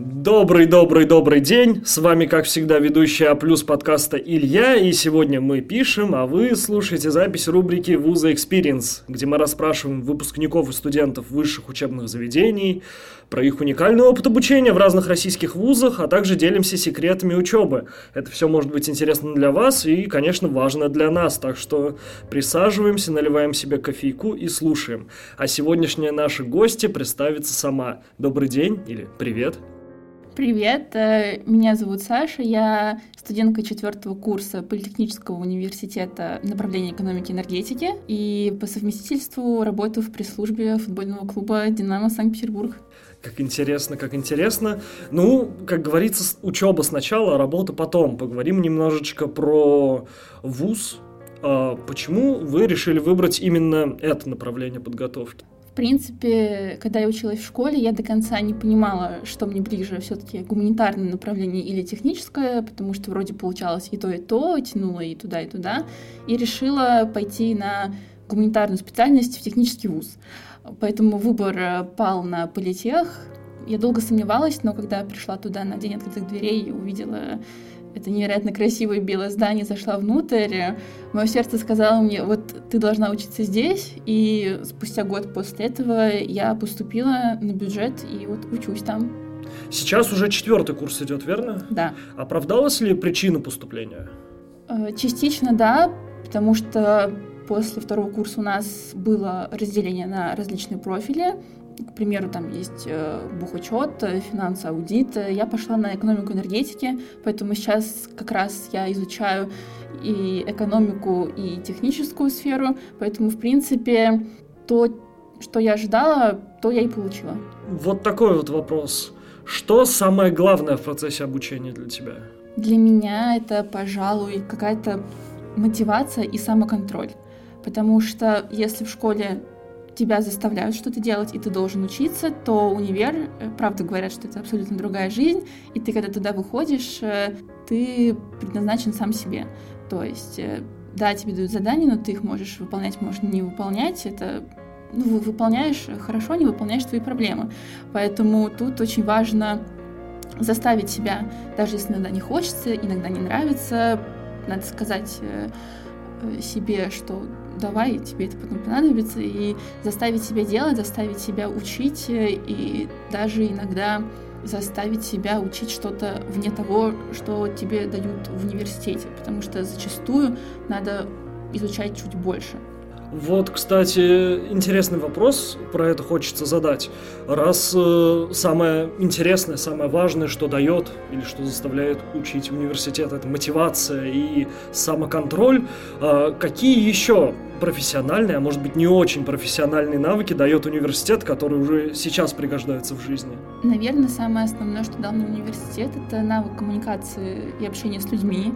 Добрый-добрый-добрый день! С вами, как всегда, ведущий А подкаста Илья, и сегодня мы пишем, а вы слушаете запись рубрики «Вуза Experience», где мы расспрашиваем выпускников и студентов высших учебных заведений про их уникальный опыт обучения в разных российских вузах, а также делимся секретами учебы. Это все может быть интересно для вас и, конечно, важно для нас, так что присаживаемся, наливаем себе кофейку и слушаем. А сегодняшняя наша гостья представится сама. Добрый день или привет! Привет, э, меня зовут Саша, я студентка четвертого курса Политехнического университета направления экономики и энергетики и по совместительству работаю в пресс-службе футбольного клуба «Динамо Санкт-Петербург». Как интересно, как интересно. Ну, как говорится, учеба сначала, а работа потом. Поговорим немножечко про вуз. А почему вы решили выбрать именно это направление подготовки? Принципе, когда я училась в школе, я до конца не понимала, что мне ближе все-таки гуманитарное направление или техническое, потому что вроде получалось и то, и то, тянуло и туда, и туда, и решила пойти на гуманитарную специальность в технический вуз. Поэтому выбор э, пал на политех. Я долго сомневалась, но когда пришла туда на день открытых дверей и увидела это невероятно красивое белое здание, зашла внутрь, мое сердце сказало мне, вот ты должна учиться здесь, и спустя год после этого я поступила на бюджет и вот учусь там. Сейчас уже четвертый курс идет, верно? Да. Оправдалась ли причина поступления? Э, частично да, потому что после второго курса у нас было разделение на различные профили, к примеру, там есть э, бухучет, э, финансовый аудит. Я пошла на экономику энергетики, поэтому сейчас как раз я изучаю и экономику, и техническую сферу, поэтому, в принципе, то, что я ожидала, то я и получила. Вот такой вот вопрос. Что самое главное в процессе обучения для тебя? Для меня это, пожалуй, какая-то мотивация и самоконтроль. Потому что если в школе тебя заставляют что-то делать, и ты должен учиться, то универ, э, правда говорят, что это абсолютно другая жизнь, и ты, когда туда выходишь, э, ты предназначен сам себе. То есть, э, да, тебе дают задания, но ты их можешь выполнять, можешь не выполнять, это ну, выполняешь хорошо, не выполняешь твои проблемы. Поэтому тут очень важно заставить себя, даже если иногда не хочется, иногда не нравится, надо сказать себе, что давай, тебе это потом понадобится, и заставить себя делать, заставить себя учить, э, и даже иногда заставить себя учить что-то вне того, что тебе дают в университете, потому что зачастую надо изучать чуть больше. Вот, кстати, интересный вопрос, про это хочется задать. Раз э, самое интересное, самое важное, что дает или что заставляет учить университет, это мотивация и самоконтроль, э, какие еще профессиональные, а может быть не очень профессиональные навыки дает университет, которые уже сейчас пригождаются в жизни? Наверное, самое основное, что дал мне университет, это навык коммуникации и общения с людьми,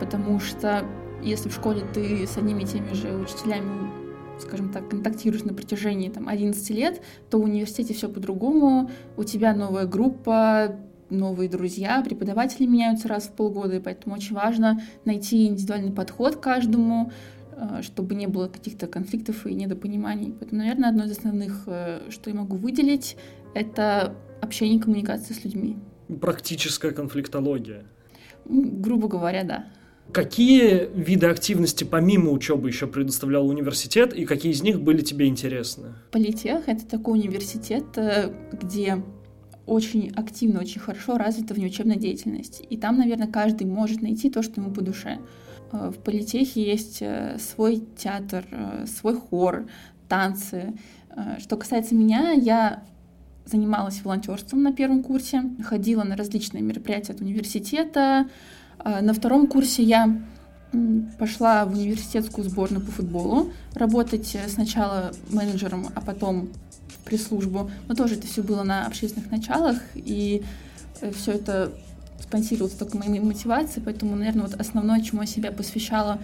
потому что если в школе ты с одними и теми же учителями скажем так, контактируешь на протяжении там, 11 лет, то в университете все по-другому, у тебя новая группа, новые друзья, преподаватели меняются раз в полгода, и поэтому очень важно найти индивидуальный подход к каждому, э, чтобы не было каких-то конфликтов и недопониманий. Поэтому, наверное, одно из основных, э, что я могу выделить, это общение и коммуникация с людьми. Практическая конфликтология. Грубо говоря, да. Какие виды активности помимо учебы еще предоставлял университет, и какие из них были тебе интересны? Политех — это такой университет, э, где очень активно, очень хорошо развита внеучебная деятельность. И там, наверное, каждый может найти то, что ему по душе. Э, в политехе есть э, свой театр, свой хор, танцы. Что касается меня, я занималась волонтерством на первом курсе, ходила на различные мероприятия от университета, на втором курсе я пошла в университетскую сборную по футболу, работать э, сначала менеджером, а потом пресс-службу. Но тоже это все было на общественных началах, и э, все это спонсировалось только моей мотивацией, поэтому, наверное, вот основное, чему я себя посвящала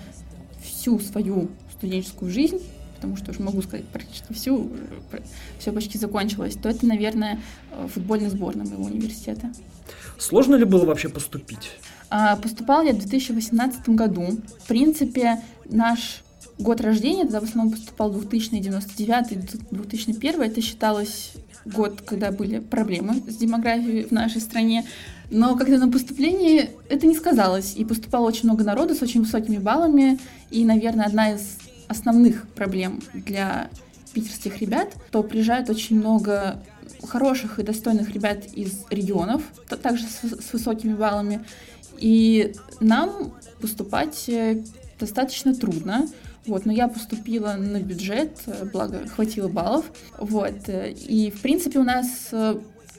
всю свою студенческую жизнь, потому что уже могу сказать практически всю, все почти закончилось, то это, наверное, э, футбольная сборная моего университета. Сложно ли было вообще поступить? А, поступала я в 2018 году. В принципе, наш год рождения, тогда в основном поступал 2099 2001 это считалось год, когда были проблемы с демографией в нашей стране. Но когда на поступлении это не сказалось, и поступало очень много народу с очень высокими баллами, и, наверное, одна из основных проблем для питерских ребят, то приезжает очень много хороших и достойных ребят из регионов, также с высокими баллами. И нам поступать э, достаточно трудно. Вот, но я поступила на бюджет, э, благо хватило баллов. Вот, э, и в принципе у нас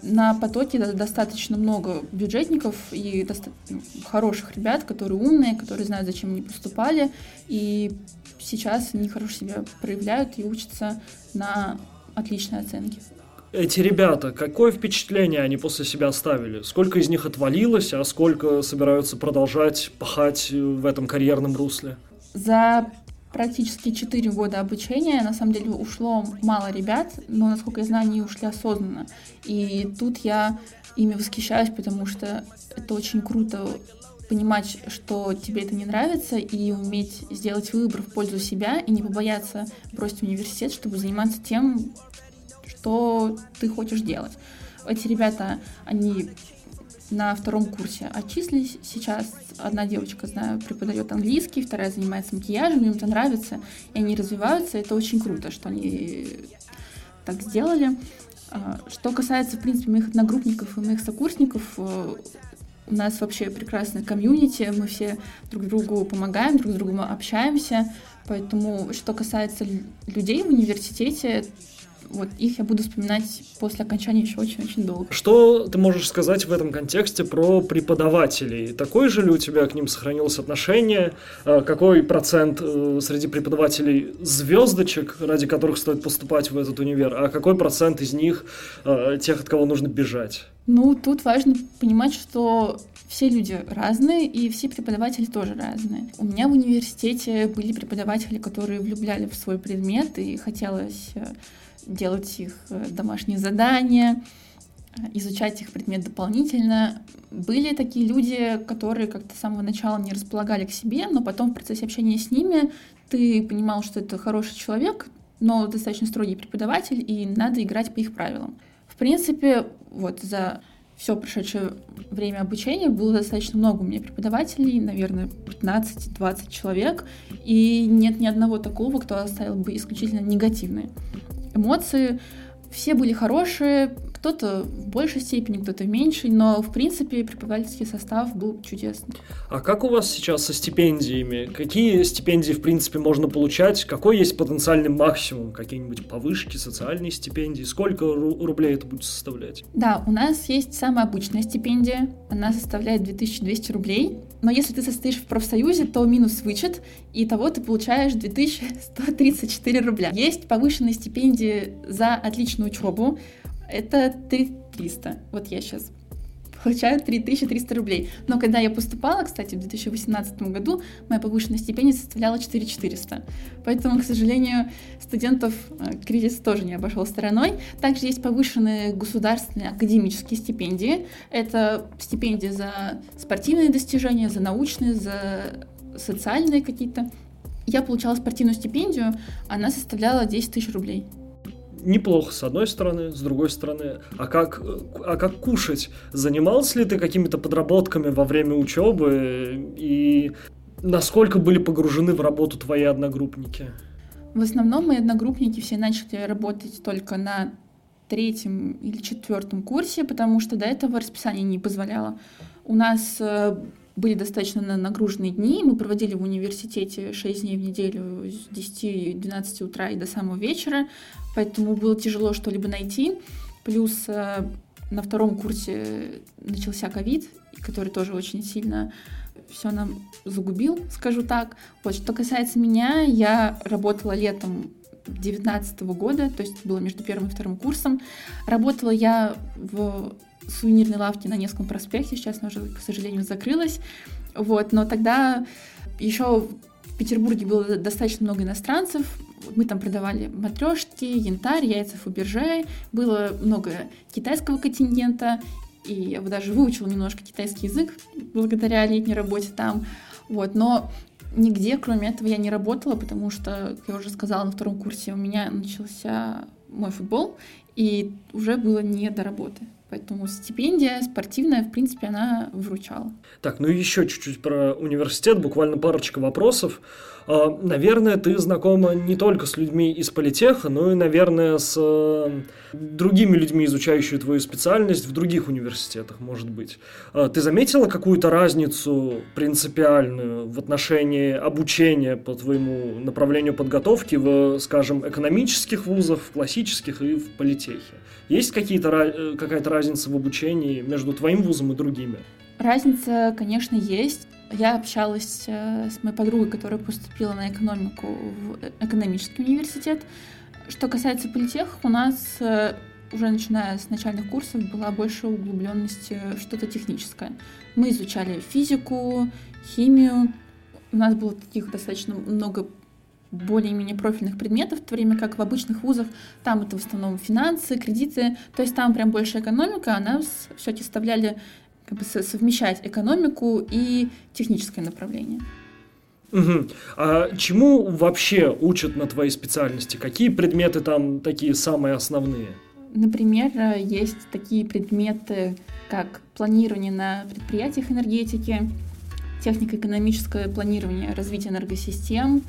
на потоке достаточно много бюджетников и доста- ну, хороших ребят, которые умные, которые знают, зачем они поступали, и сейчас они хорошо себя проявляют и учатся на отличные оценки. Эти ребята, какое впечатление они после себя оставили? Сколько из них отвалилось, а сколько собираются продолжать пахать в этом карьерном русле? За практически 4 года обучения, на самом деле, ушло мало ребят, но, насколько я знаю, они ушли осознанно. И тут я ими восхищаюсь, потому что это очень круто понимать, что тебе это не нравится, и уметь сделать выбор в пользу себя, и не побояться бросить университет, чтобы заниматься тем, что ты хочешь делать. Эти ребята, они на втором курсе отчислились. Сейчас одна девочка, знаю, преподает английский, вторая занимается макияжем, им это нравится, и они развиваются. Это очень круто, что они так сделали. А, что касается, в принципе, моих одногруппников и моих сокурсников, э, у нас вообще прекрасная комьюнити, мы все друг другу помогаем, друг с другом общаемся. Поэтому, что касается людей в университете, вот их я буду вспоминать после окончания еще очень-очень долго. Что ты можешь сказать в этом контексте про преподавателей? Такой же ли у тебя к ним сохранилось отношение? А какой процент э, среди преподавателей звездочек, ради которых стоит поступать в этот универ, а какой процент из них э, тех, от кого нужно бежать? Ну, тут важно понимать, что все люди разные, и все преподаватели тоже разные. У меня в университете были преподаватели, которые влюбляли в свой предмет, и хотелось э, делать их э, домашние задания, э, изучать их предмет дополнительно. Были такие люди, которые как-то с самого начала не располагали к себе, но потом в процессе общения с ними ты понимал, что это хороший человек, но достаточно строгий преподаватель, и надо играть по их правилам. В принципе, вот за все прошедшее время обучения было достаточно много у меня преподавателей, наверное, 15-20 человек, и нет ни одного такого, кто оставил бы исключительно негативные эмоции. Все были хорошие, кто-то в большей степени, кто-то в меньшей, но, в принципе, преподавательский состав был чудесный. А как у вас сейчас со стипендиями? Какие стипендии, в принципе, можно получать? Какой есть потенциальный максимум? Какие-нибудь повышки, социальные стипендии? Сколько рублей это будет составлять? Да, у нас есть самая обычная стипендия. Она составляет 2200 рублей. Но если ты состоишь в профсоюзе, то минус вычет, и того ты получаешь 2134 рубля. Есть повышенные стипендии за отличную учебу. Это 3300. Вот я сейчас получаю 3300 рублей. Но когда я поступала, кстати, в 2018 году, моя повышенная стипендия составляла 4400. Поэтому, к сожалению, студентов э, кризис тоже не обошел стороной. Также есть повышенные государственные академические стипендии. Это стипендии за спортивные достижения, за научные, за социальные какие-то. Я получала спортивную стипендию, она составляла 10 тысяч рублей неплохо с одной стороны, с другой стороны. А как, а как кушать? Занимался ли ты какими-то подработками во время учебы? И насколько были погружены в работу твои одногруппники? В основном мои одногруппники все начали работать только на третьем или четвертом курсе, потому что до этого расписание не позволяло. У нас э, были достаточно нагруженные дни. Мы проводили в университете 6 дней в неделю с 10-12 утра и до самого вечера, поэтому было тяжело что-либо найти. Плюс э, на втором курсе начался ковид, который тоже очень сильно все нам загубил, скажу так. Вот, что касается меня, я работала летом 2019 года, то есть было между первым и вторым курсом. Работала я в сувенирной лавки на Невском проспекте, сейчас она уже, к сожалению, закрылась. Вот, но тогда еще в Петербурге было достаточно много иностранцев, мы там продавали матрешки, янтарь, яйца Фаберже, было много китайского контингента, и я даже выучила немножко китайский язык благодаря летней работе там. Вот, но нигде, кроме этого, я не работала, потому что, как я уже сказала на втором курсе, у меня начался мой футбол, и уже было не до работы. Поэтому стипендия спортивная, в принципе, она выручала. Так, ну еще чуть-чуть про университет, буквально парочка вопросов. А, наверное, ты знакома не только с людьми из политеха, но и, наверное, с э, другими людьми, изучающими твою специальность в других университетах, может быть. А, ты заметила какую-то разницу принципиальную в отношении обучения по твоему направлению подготовки в, скажем, экономических вузах, в классических и в политехе? Есть какие-то, э, какая-то разница в обучении между твоим вузом и другими? Разница, конечно, есть. Я общалась э, с моей подругой, которая поступила на экономику в экономический университет. Что касается политех, у нас э, уже начиная с начальных курсов была больше углубленность что-то техническое. Мы изучали физику, химию. У нас было таких достаточно много более-менее профильных предметов, в то время как в обычных вузах там это в основном финансы, кредиты, то есть там прям больше экономика, а нас все-таки вставляли как бы совмещать экономику и техническое направление. Угу. А чему вообще учат на твоей специальности? Какие предметы там такие самые основные? Например, есть такие предметы, как планирование на предприятиях энергетики, технико-экономическое планирование развития энергосистем,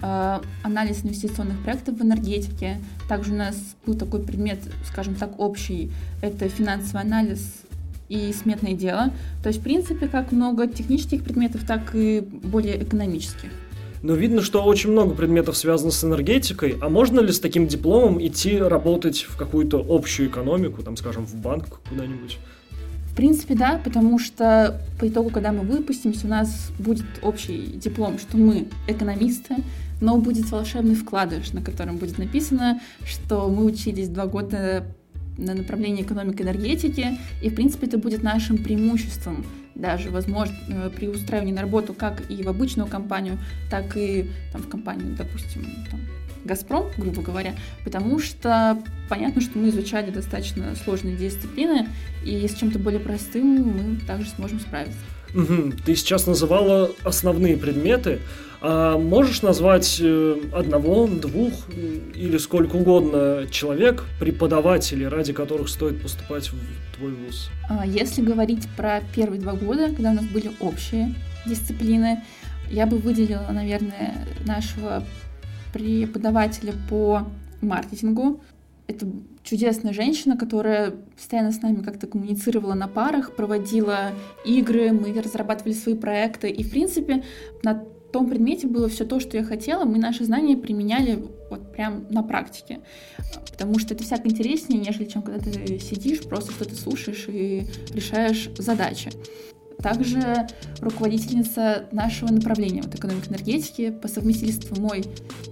анализ инвестиционных проектов в энергетике. Также у нас был такой предмет, скажем так, общий, это финансовый анализ и сметное дело. То есть, в принципе, как много технических предметов, так и более экономических. Но видно, что очень много предметов связано с энергетикой. А можно ли с таким дипломом идти работать в какую-то общую экономику, там, скажем, в банк куда-нибудь? В принципе, да, потому что по итогу, когда мы выпустимся, у нас будет общий диплом, что мы экономисты, но будет волшебный вкладыш, на котором будет написано, что мы учились два года на направлении экономики энергетики, и, в принципе, это будет нашим преимуществом даже, возможно, э, при устраивании на работу как и в обычную компанию, так и там, в компанию, допустим, там, Газпром, грубо говоря, потому что понятно, что мы изучали достаточно сложные дисциплины, и с чем-то более простым мы также сможем справиться. Угу. Ты сейчас называла основные предметы. А можешь назвать э, одного, двух или сколько угодно человек, преподавателей, ради которых стоит поступать в твой вуз? А, если говорить про первые два года, когда у нас были общие дисциплины, я бы выделила, наверное, нашего преподавателя по маркетингу. Это чудесная женщина, которая постоянно с нами как-то коммуницировала на парах, проводила игры, мы разрабатывали свои проекты. И, в принципе, на том предмете было все то, что я хотела, мы наши знания применяли вот прям на практике. Потому что это всяко интереснее, нежели чем когда ты сидишь, просто что-то слушаешь и решаешь задачи. Также руководительница нашего направления вот, экономики энергетики, по совместительству мой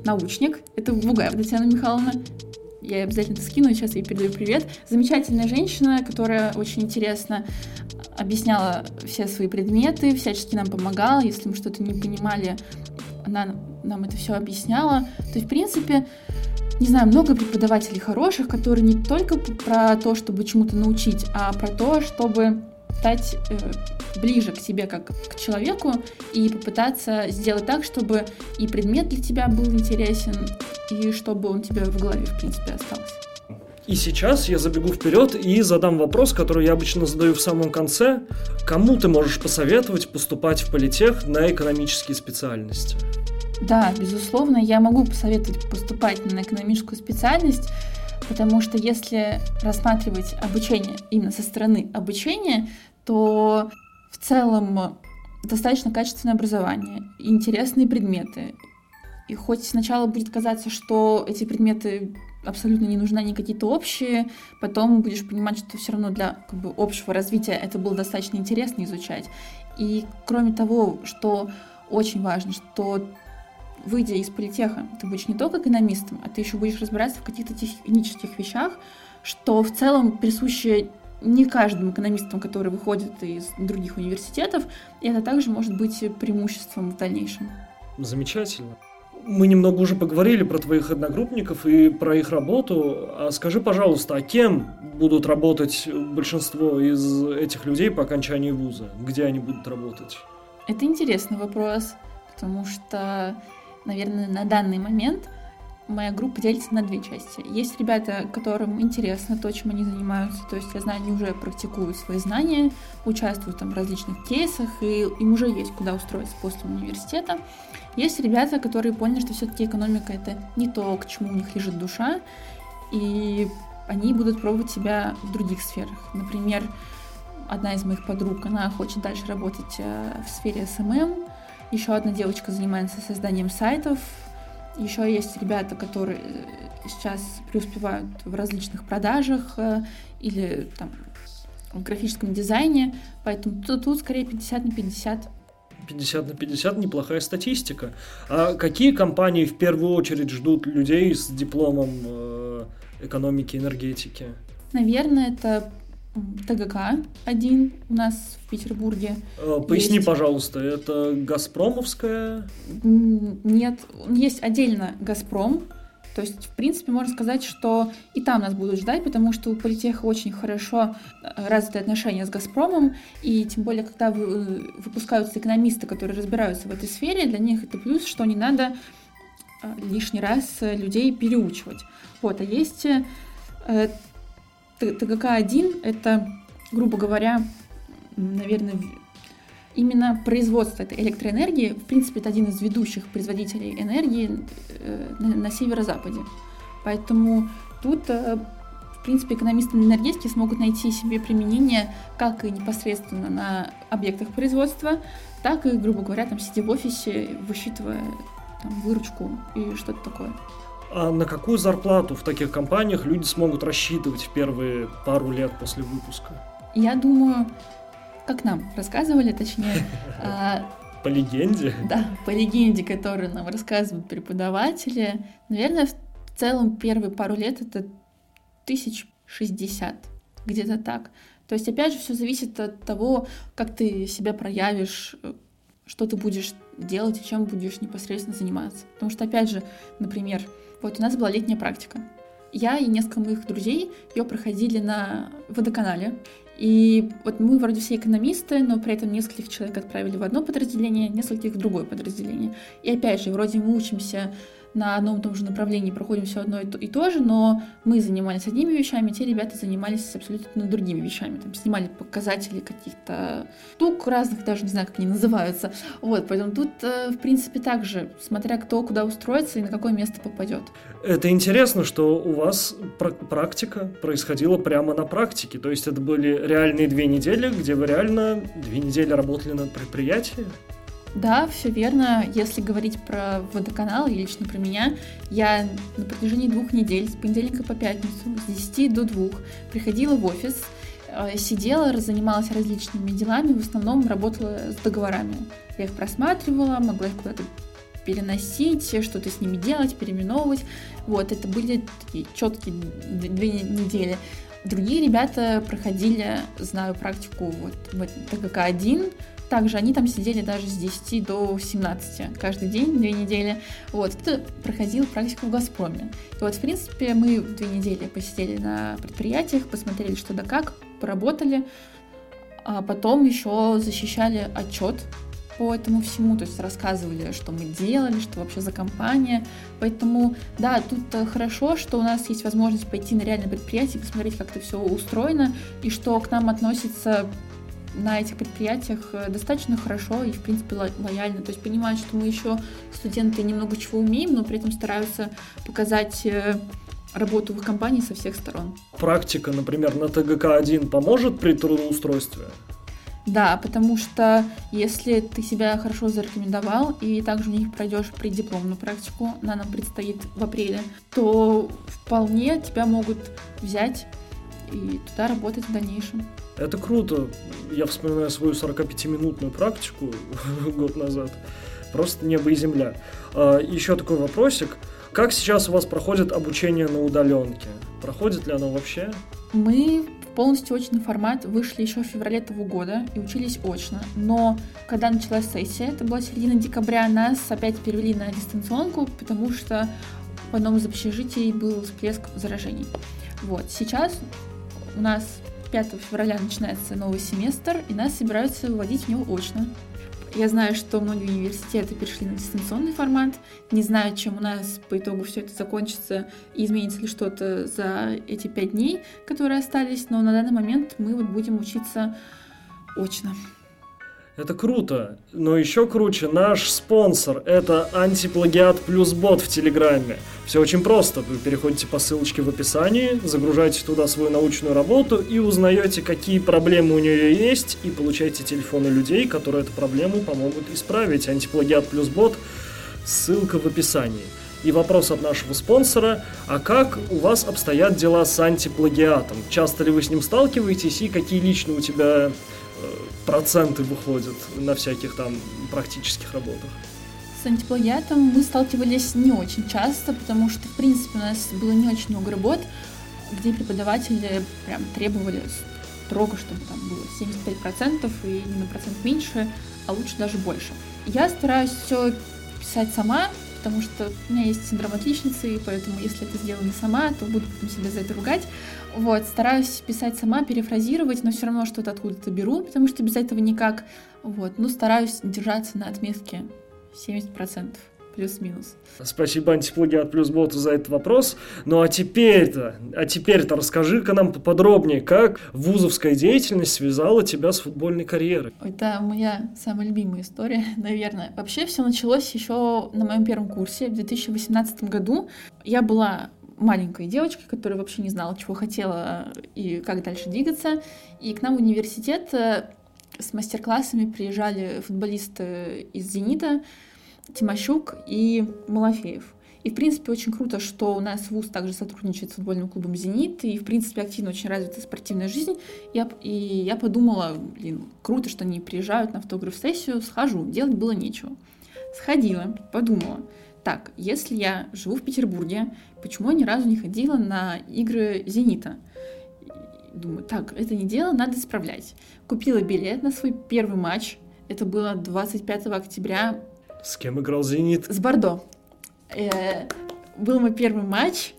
научник, это Бугаева Татьяна Михайловна, я обязательно это скину, сейчас ей передаю привет. Замечательная женщина, которая очень интересно объясняла все свои предметы, всячески нам помогала, если мы что-то не понимали, она нам это все объясняла. То есть, в принципе, не знаю, много преподавателей хороших, которые не только про то, чтобы чему-то научить, а про то, чтобы стать э, ближе к себе как к человеку и попытаться сделать так, чтобы и предмет для тебя был интересен, и чтобы он тебе в голове, в принципе, остался. И сейчас я забегу вперед и задам вопрос, который я обычно задаю в самом конце. Кому ты можешь посоветовать поступать в политех на экономические специальности? Да, безусловно, я могу посоветовать поступать на экономическую специальность, потому что если рассматривать обучение именно со стороны обучения, то в целом достаточно качественное образование, интересные предметы. И хоть сначала будет казаться, что эти предметы абсолютно не нужны, они какие-то общие, потом будешь понимать, что все равно для как бы, общего развития это было достаточно интересно изучать. И кроме того, что очень важно, что выйдя из политеха, ты будешь не только экономистом, а ты еще будешь разбираться в каких-то технических вещах, что в целом присуще не каждым экономистам, которые выходят из других университетов, и это также может быть преимуществом в дальнейшем. Замечательно. Мы немного уже поговорили про твоих одногруппников и про их работу. А скажи, пожалуйста, а кем будут работать большинство из этих людей по окончании вуза? Где они будут работать? Это интересный вопрос, потому что, наверное, на данный момент моя группа делится на две части. Есть ребята, которым интересно то, чем они занимаются, то есть я знаю, они уже практикуют свои знания, участвуют там в различных кейсах, и им уже есть куда устроиться после университета. Есть ребята, которые поняли, что все-таки экономика это не то, к чему у них лежит душа, и они будут пробовать себя в других сферах. Например, одна из моих подруг, она хочет дальше работать э, в сфере SMM, еще одна девочка занимается созданием сайтов, еще есть ребята, которые э, сейчас преуспевают в различных продажах э, или там в графическом дизайне, поэтому тут, тут скорее 50 на 50. 50 на 50 неплохая статистика. А какие компании в первую очередь ждут людей с дипломом э, экономики и энергетики? Наверное, это ТГК один у нас в Петербурге. Э, поясни, есть. пожалуйста, это Газпромовская? Нет, есть отдельно Газпром. То есть, в принципе, можно сказать, что и там нас будут ждать, потому что у Политеха очень хорошо э, развитые отношения с Газпромом, и тем более, когда э, выпускаются экономисты, которые разбираются в этой сфере, для них это плюс, что не надо лишний раз людей переучивать. Вот, а есть ТГК-1 — это, грубо говоря, наверное, именно производство этой электроэнергии, в принципе, это один из ведущих производителей энергии э, на, северо-западе. Поэтому тут, э, в принципе, экономисты на энергетике смогут найти себе применение как и непосредственно на объектах производства, так и, грубо говоря, там сидя в офисе, высчитывая там, выручку и что-то такое. А на какую зарплату в таких компаниях люди смогут рассчитывать в первые пару лет после выпуска? Я думаю, как нам рассказывали, точнее... А, по легенде? Да, по легенде, которую нам рассказывают преподаватели. Наверное, в целом первые пару лет это тысяч шестьдесят, где-то так. То есть, опять же, все зависит от того, как ты себя проявишь, что ты будешь делать и чем будешь непосредственно заниматься. Потому что, опять же, например, вот у нас была летняя практика. Я и несколько моих друзей ее проходили на водоканале. И вот мы вроде все экономисты, но при этом нескольких человек отправили в одно подразделение, нескольких в другое подразделение. И опять же, вроде мы учимся на одном и том же направлении проходим все одно и то, и то же, но мы занимались одними вещами, те ребята занимались абсолютно другими вещами. Там снимали показатели каких-то штук разных, даже не знаю, как они называются. Вот, поэтому тут, э, в принципе, также, смотря кто куда устроится и на какое место попадет. Это интересно, что у вас практика происходила прямо на практике. То есть это были реальные две недели, где вы реально две недели работали над предприятием? Да, все верно. Если говорить про водоканал, и лично про меня, я на протяжении двух недель, с понедельника по пятницу, с 10 до 2, приходила в офис, э, сидела, занималась различными делами, в основном работала с договорами. Я их просматривала, могла их куда-то переносить, что-то с ними делать, переименовывать. Вот, это были такие четкие две недели. Другие ребята проходили, знаю практику вот в ТКК-1, также они там сидели даже с 10 до 17 каждый день, две недели. Вот, это проходил практику в «Газпроме». И вот, в принципе, мы две недели посидели на предприятиях, посмотрели, что да как, поработали, а потом еще защищали отчет по этому всему, то есть рассказывали, что мы делали, что вообще за компания. Поэтому, да, тут э, хорошо, что у нас есть возможность пойти на реальное предприятие, посмотреть, как это все устроено, и что к нам относится на этих предприятиях э, достаточно хорошо и, в принципе, лояльно. То есть понимают, что мы еще студенты немного чего умеем, но при этом стараются показать э, работу в их компании со всех сторон. Практика, например, на ТГК-1 поможет при трудоустройстве? Да, потому что если ты себя хорошо зарекомендовал и также у них пройдешь преддипломную практику, она нам предстоит в апреле, то вполне тебя могут взять и туда работать в дальнейшем. Это круто. Я вспоминаю свою 45-минутную практику год назад. Просто небо и земля. А, еще такой вопросик. Как сейчас у вас проходит обучение на удаленке? Проходит ли оно вообще? Мы в полностью очный формат вышли еще в феврале этого года и учились очно. Но когда началась сессия, это была середина декабря, нас опять перевели на дистанционку, потому что в одном из общежитий был всплеск заражений. Вот. Сейчас у нас 5 февраля начинается новый семестр, и нас собираются выводить в него очно. Я знаю, что многие университеты перешли на дистанционный формат. Не знаю, чем у нас по итогу все это закончится и изменится ли что-то за эти пять дней, которые остались. Но на данный момент мы вот будем учиться очно. Это круто, но еще круче наш спонсор. Это антиплагиат плюс бот в Телеграме. Все очень просто. Вы переходите по ссылочке в описании, загружаете туда свою научную работу и узнаете, какие проблемы у нее есть, и получаете телефоны людей, которые эту проблему помогут исправить. Антиплагиат плюс бот. Ссылка в описании. И вопрос от нашего спонсора, а как у вас обстоят дела с антиплагиатом? Часто ли вы с ним сталкиваетесь и какие лично у тебя проценты выходят на всяких там практических работах. С антиплагиатом мы сталкивались не очень часто, потому что, в принципе, у нас было не очень много работ, где преподаватели прям требовали строго, чтобы там было 75% и не на процент меньше, а лучше даже больше. Я стараюсь все писать сама, потому что у меня есть синдром отличницы, и поэтому если это сделано сама, то буду потом себя за это ругать. Вот, стараюсь писать сама, перефразировать, но все равно что-то откуда-то беру, потому что без этого никак. Вот, ну, стараюсь держаться на отметке 70% плюс-минус. Спасибо антиплагиат плюс боту за этот вопрос. Ну а теперь-то, а теперь-то расскажи-ка нам поподробнее, как вузовская деятельность связала тебя с футбольной карьерой. Это моя самая любимая история, наверное. Вообще все началось еще на моем первом курсе в 2018 году. Я была маленькой девочкой, которая вообще не знала, чего хотела и как дальше двигаться. И к нам в университет э, с мастер-классами приезжали футболисты из «Зенита», Тимощук и Малафеев. И, в принципе, очень круто, что у нас ВУЗ также сотрудничает с футбольным клубом «Зенит», и, в принципе, активно очень развита спортивная жизнь. Я, и я подумала, блин, круто, что они приезжают на автограф-сессию, схожу, делать было нечего. Сходила, подумала, так, если я живу в Петербурге, почему я ни разу не ходила на игры «Зенита»? Думаю, так, это не дело, надо исправлять. Купила билет на свой первый матч, это было 25 октября с кем играл «Зенит»? С Бордо. Э, был мой первый матч,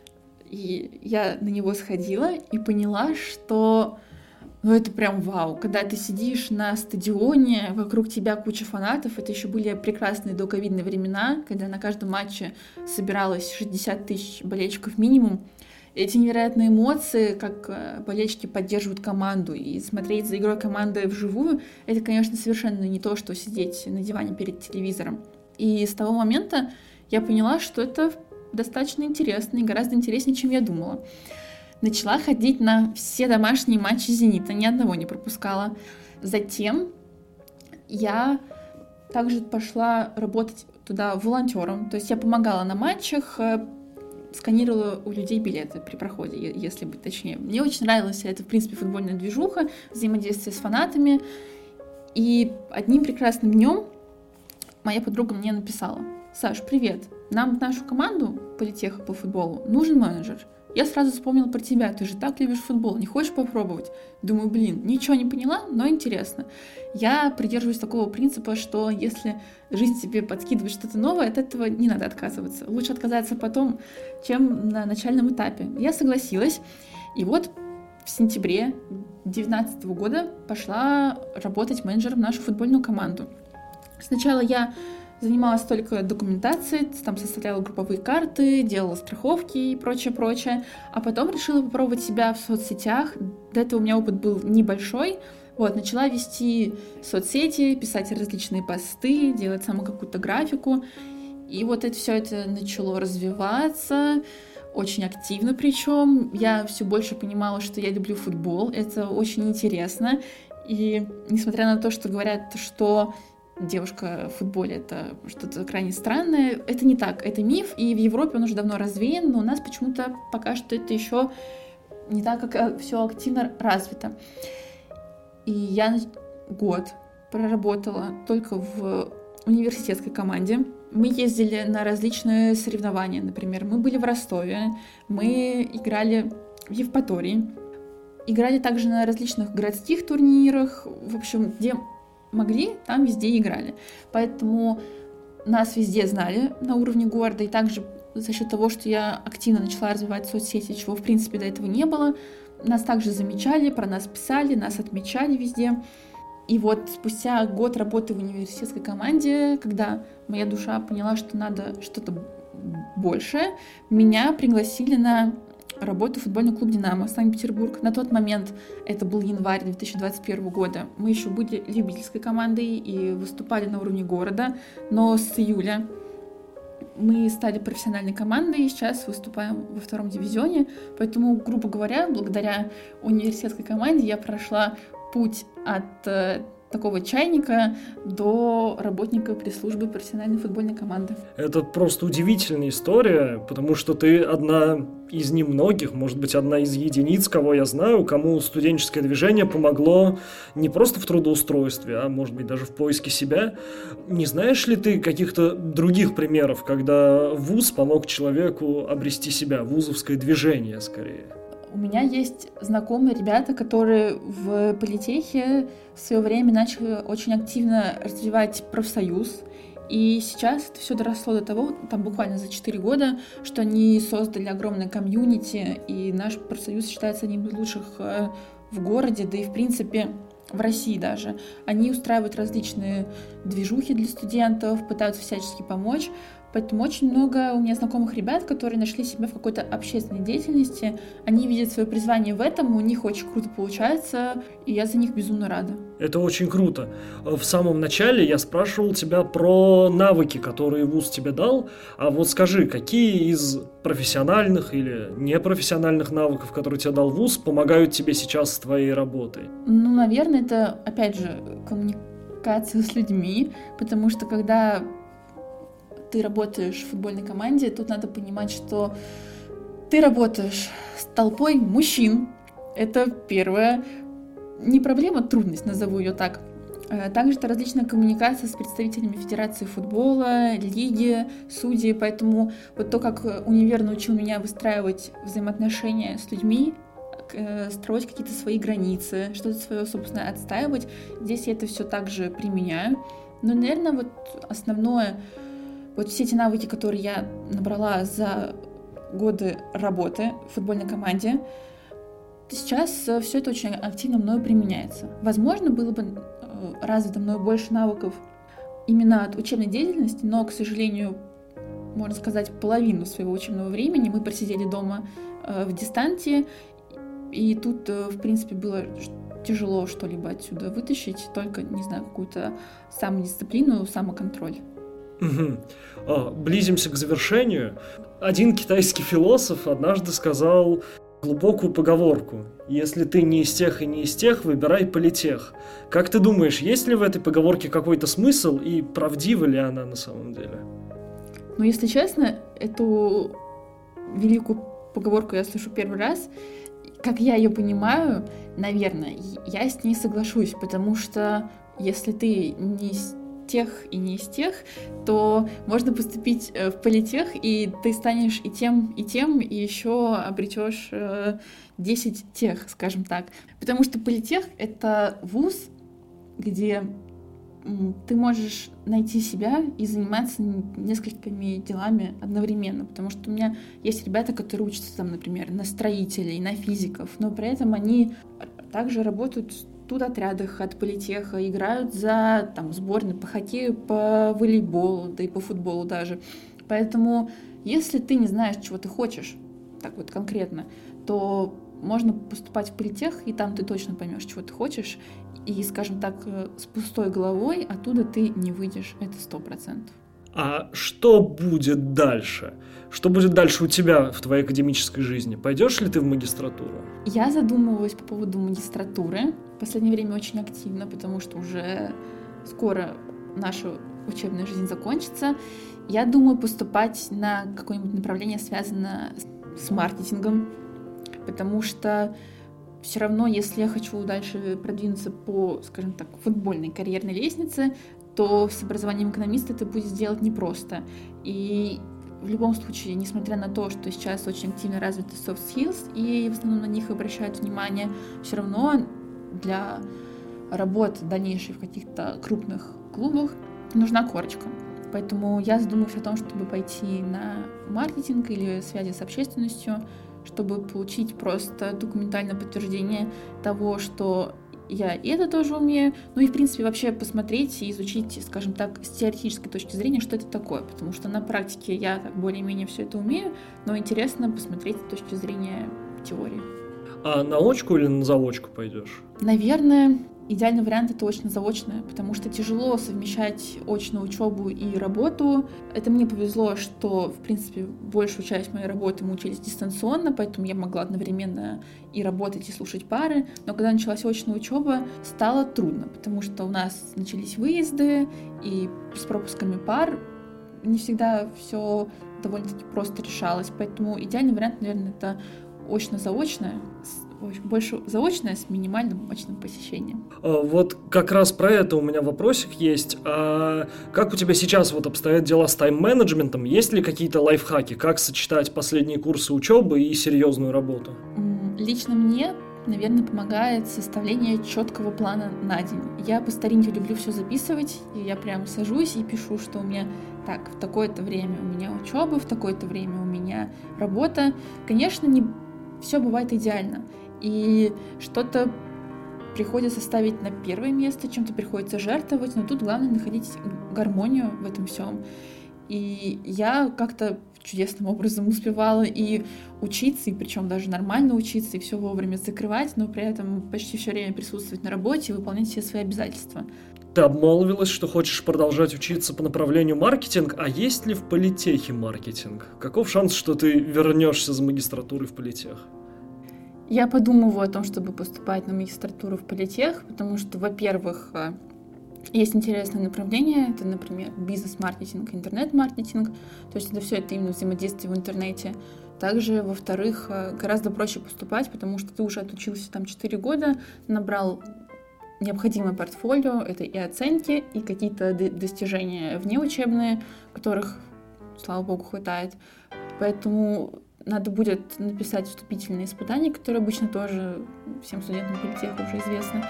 и я на него сходила и поняла, что ну это прям вау. Когда ты сидишь на стадионе, вокруг тебя куча фанатов, это еще были прекрасные доковидные времена, когда на каждом матче собиралось 60 тысяч болельщиков минимум. Эти невероятные эмоции, как э, болельщики поддерживают команду, и смотреть за игрой команды вживую, это, конечно, совершенно не то, что сидеть на диване перед телевизором. И с того момента я поняла, что это достаточно интересно и гораздо интереснее, чем я думала. Начала ходить на все домашние матчи «Зенита», ни одного не пропускала. Затем я также пошла работать туда волонтером, то есть я помогала на матчах, э, сканировала у людей билеты при проходе, если быть точнее. Мне очень нравилась эта, в принципе, футбольная движуха, взаимодействие с фанатами. И одним прекрасным днем моя подруга мне написала, Саш, привет, нам в нашу команду политеха по футболу нужен менеджер. Я сразу вспомнила про тебя, ты же так любишь футбол, не хочешь попробовать? Думаю, блин, ничего не поняла, но интересно. Я придерживаюсь такого принципа, что если жизнь тебе подкидывает что-то новое, от этого не надо отказываться. Лучше отказаться потом, чем на начальном этапе. Я согласилась, и вот в сентябре 2019 года пошла работать менеджером в нашу футбольную команду. Сначала я занималась только документацией, там составляла групповые карты, делала страховки и прочее-прочее, а потом решила попробовать себя в соцсетях. До этого у меня опыт был небольшой, вот, начала вести соцсети, писать различные посты, делать саму какую-то графику, и вот это все это начало развиваться, очень активно причем. Я все больше понимала, что я люблю футбол, это очень интересно. И несмотря на то, что говорят, что девушка в футболе это что-то крайне странное. Это не так, это миф, и в Европе он уже давно развеян, но у нас почему-то пока что это еще не так, как э, все активно развито. И я год проработала только в университетской команде. Мы ездили на различные соревнования, например, мы были в Ростове, мы играли в Евпатории, играли также на различных городских турнирах, в общем, где могли, там везде играли. Поэтому нас везде знали на уровне города, и также за счет того, что я активно начала развивать соцсети, чего в принципе до этого не было, нас также замечали, про нас писали, нас отмечали везде. И вот спустя год работы в университетской команде, когда моя душа поняла, что надо что-то большее, меня пригласили на работу в футбольный клуб «Динамо» Санкт-Петербург. На тот момент, это был январь 2021 года, мы еще были любительской командой и выступали на уровне города, но с июля мы стали профессиональной командой и сейчас выступаем во втором дивизионе. Поэтому, грубо говоря, благодаря университетской команде я прошла путь от э, такого чайника до работника пресс-службы профессиональной футбольной команды. Это просто удивительная история, потому что ты одна из немногих, может быть, одна из единиц, кого я знаю, кому студенческое движение помогло не просто в трудоустройстве, а может быть даже в поиске себя. Не знаешь ли ты каких-то других примеров, когда вуз помог человеку обрести себя, вузовское движение скорее? У меня есть знакомые ребята, которые в политехе в свое время начали очень активно развивать профсоюз. И сейчас это все доросло до того, там буквально за 4 года, что они создали огромное комьюнити, и наш профсоюз считается одним из лучших э, в городе, да и в принципе в России даже. Они устраивают различные движухи для студентов, пытаются всячески помочь. Поэтому очень много у меня знакомых ребят, которые нашли себя в какой-то общественной деятельности. Они видят свое призвание в этом, у них очень круто получается, и я за них безумно рада. Это очень круто. В самом начале я спрашивал тебя про навыки, которые ВУЗ тебе дал. А вот скажи, какие из профессиональных или непрофессиональных навыков, которые тебе дал ВУЗ, помогают тебе сейчас с твоей работой? Ну, наверное, это, опять же, коммуникация с людьми, потому что когда ты работаешь в футбольной команде, тут надо понимать, что ты работаешь с толпой мужчин. Это первое. Не проблема, трудность, назову ее так. Э, также это различная коммуникация с представителями Федерации футбола, лиги, судьи, поэтому вот то, как универ научил меня выстраивать взаимоотношения с людьми, э, строить какие-то свои границы, что-то свое, собственно, отстаивать, здесь я это все также применяю. Но, наверное, вот основное, вот все эти навыки, которые я набрала за годы работы в футбольной команде, сейчас э, все это очень активно мною применяется. Возможно, было бы э, развито мною больше навыков именно от учебной деятельности, но, к сожалению, можно сказать, половину своего учебного времени мы просидели дома э, в дистанции, и тут, в принципе, было тяжело что-либо отсюда вытащить, только, не знаю, какую-то самодисциплину, самоконтроль. Угу. Близимся к завершению. Один китайский философ однажды сказал глубокую поговорку. Если ты не из тех и не из тех, выбирай политех. Как ты думаешь, есть ли в этой поговорке какой-то смысл и правдива ли она на самом деле? Ну, если честно, эту великую поговорку я слышу первый раз. Как я ее понимаю, наверное, я с ней соглашусь, потому что если ты не тех и не из тех, то можно поступить э, в политех, и ты станешь и тем, и тем, и еще обретешь 10 э, тех, скажем так. Потому что политех — это вуз, где ты можешь найти себя и заниматься несколькими делами одновременно, потому что у меня есть ребята, которые учатся там, например, на строителей, на физиков, но при этом они также работают тут отрядах от политеха, играют за там, сборную по хоккею, по волейболу, да и по футболу даже. Поэтому, если ты не знаешь, чего ты хочешь, так вот конкретно, то можно поступать в политех, и там ты точно поймешь, чего ты хочешь, и, скажем так, э, с пустой головой оттуда ты не выйдешь, это сто процентов. А что будет дальше? Что будет дальше у тебя в твоей академической жизни? Пойдешь ли ты в магистратуру? Я задумывалась по поводу магистратуры. В последнее время очень активно, потому что уже скоро наша учебная жизнь закончится. Я думаю поступать на какое-нибудь направление, связанное с маркетингом, потому что все равно, если я хочу дальше продвинуться по, скажем так, футбольной карьерной лестнице, то с образованием экономиста это будет сделать непросто. И в любом случае, несмотря на то, что сейчас очень активно развиты soft skills, и в основном на них обращают внимание, все равно для работы дальнейшей в каких-то крупных клубах нужна корочка. Поэтому я задумываюсь о том, чтобы пойти на маркетинг или связи с общественностью, чтобы получить просто документальное подтверждение того, что я и это тоже умею. Ну и, в принципе, вообще посмотреть и изучить, скажем так, с теоретической точки зрения, что это такое. Потому что на практике я так более-менее все это умею, но интересно посмотреть с точки зрения теории. А на очку или на заочку пойдешь? Наверное, Идеальный вариант это очно-заочное, потому что тяжело совмещать очную учебу и работу. Это мне повезло, что, в принципе, большую часть моей работы мы учились дистанционно, поэтому я могла одновременно и работать, и слушать пары. Но когда началась очная учеба, стало трудно, потому что у нас начались выезды, и с пропусками пар не всегда все довольно-таки просто решалось. Поэтому идеальный вариант, наверное, это очно-заочное больше заочное с минимальным очным посещением. А, вот как раз про это у меня вопросик есть. А как у тебя сейчас вот обстоят дела с тайм-менеджментом? Есть ли какие-то лайфхаки? Как сочетать последние курсы учебы и серьезную работу? Лично мне наверное, помогает составление четкого плана на день. Я по старинке люблю все записывать, и я прямо сажусь и пишу, что у меня так, в такое-то время у меня учеба, в такое-то время у меня работа. Конечно, не все бывает идеально. И что-то приходится ставить на первое место, чем-то приходится жертвовать, но тут главное находить гармонию в этом всем. И я как-то чудесным образом успевала и учиться, и причем даже нормально учиться, и все вовремя закрывать, но при этом почти все время присутствовать на работе и выполнять все свои обязательства. Ты обмолвилась, что хочешь продолжать учиться по направлению маркетинг, а есть ли в политехе маркетинг? Каков шанс, что ты вернешься за магистратурой в политех? Я подумываю о том, чтобы поступать на магистратуру в политех, потому что, во-первых, э, есть интересное направление, это, например, бизнес-маркетинг, интернет-маркетинг, то есть это все это именно взаимодействие в интернете. Также, во-вторых, э, гораздо проще поступать, потому что ты уже отучился там 4 года, набрал необходимое портфолио, это и оценки, и какие-то достижения внеучебные, которых, слава богу, хватает. Поэтому надо будет написать вступительные испытания, которые обычно тоже всем студентам политеха уже известны.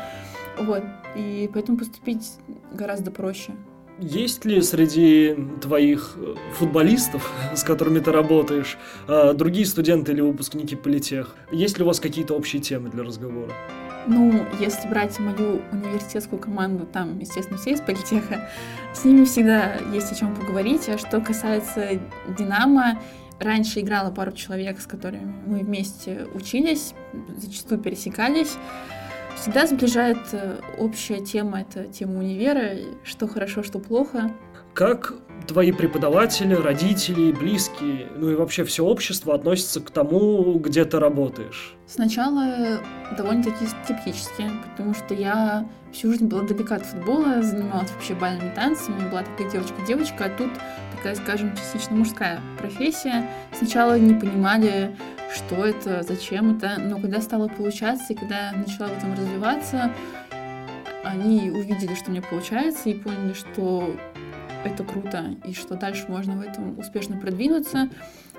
Вот. И поэтому поступить гораздо проще. Есть ли среди твоих э, футболистов, с которыми ты работаешь, э, другие студенты или выпускники политех? Есть ли у вас какие-то общие темы для разговора? Ну, если брать мою университетскую команду, там, естественно, все из политеха, с ними всегда есть о чем поговорить. А что касается Динамо, Раньше играла пару человек, с которыми мы вместе учились, зачастую пересекались. Всегда сближает э, общая тема, это тема универа, что хорошо, что плохо. Как твои преподаватели, родители, близкие, ну и вообще все общество относится к тому, где ты работаешь? Сначала довольно-таки скептически, потому что я всю жизнь была далека от футбола, занималась вообще бальными танцами, была такая девочка-девочка, а тут такая, скажем, частично мужская профессия. Сначала не понимали, что это, зачем это, но когда стало получаться, и когда я начала в этом развиваться, они увидели, что мне получается, и поняли, что это круто, и что дальше можно в этом успешно продвинуться.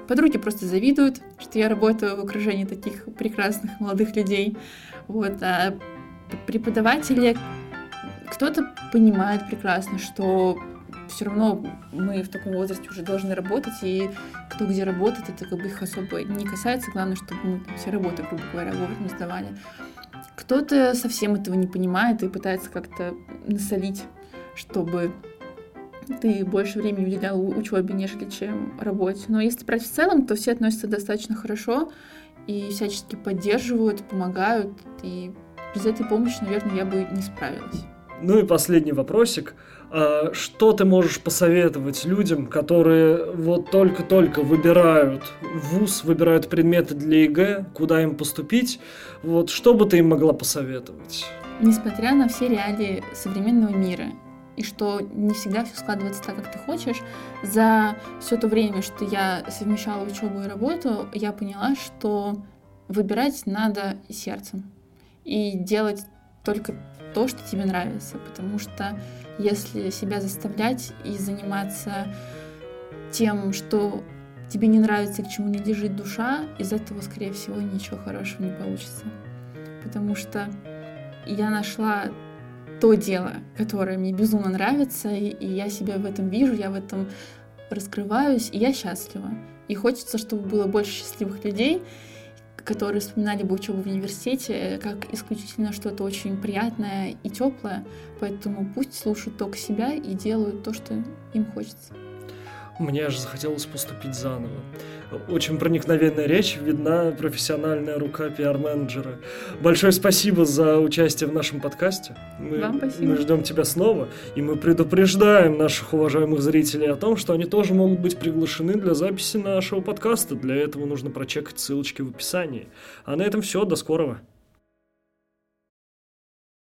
Подруги просто завидуют, что я работаю в окружении таких прекрасных молодых людей. Вот, а преподаватели, кто-то понимает прекрасно, что все равно мы в таком возрасте уже должны работать, и кто где работает, это как бы их особо не касается. Главное, чтобы мы все работы, грубо говоря, вовремя сдавали. Кто-то совсем этого не понимает и пытается как-то насолить, чтобы ты больше времени уделял учебе, нежели чем работе. Но если брать в целом, то все относятся достаточно хорошо и всячески поддерживают, помогают. И без этой помощи, наверное, я бы не справилась. Ну и последний вопросик. А что ты можешь посоветовать людям, которые вот только-только выбирают вуз, выбирают предметы для ЕГЭ, куда им поступить? Вот что бы ты им могла посоветовать? Несмотря на все реалии современного мира и что не всегда все складывается так, как ты хочешь. За все то время, что я совмещала учебу и работу, я поняла, что выбирать надо сердцем и делать только то, что тебе нравится, потому что если себя заставлять и заниматься тем, что тебе не нравится, к чему не лежит душа, из этого, скорее всего, ничего хорошего не получится. Потому что я нашла то дело, которое мне безумно нравится, и, и я себя в этом вижу, я в этом раскрываюсь, и я счастлива. И хочется, чтобы было больше счастливых людей. Которые вспоминали бы учебу в университете как исключительно что-то очень приятное и теплое. Поэтому пусть слушают только себя и делают то, что им хочется. Мне аж захотелось поступить заново. Очень проникновенная речь, видна профессиональная рука пиар-менеджера. Большое спасибо за участие в нашем подкасте. Мы, Вам спасибо. Мы ждем тебя снова, и мы предупреждаем наших уважаемых зрителей о том, что они тоже могут быть приглашены для записи нашего подкаста. Для этого нужно прочекать ссылочки в описании. А на этом все, до скорого.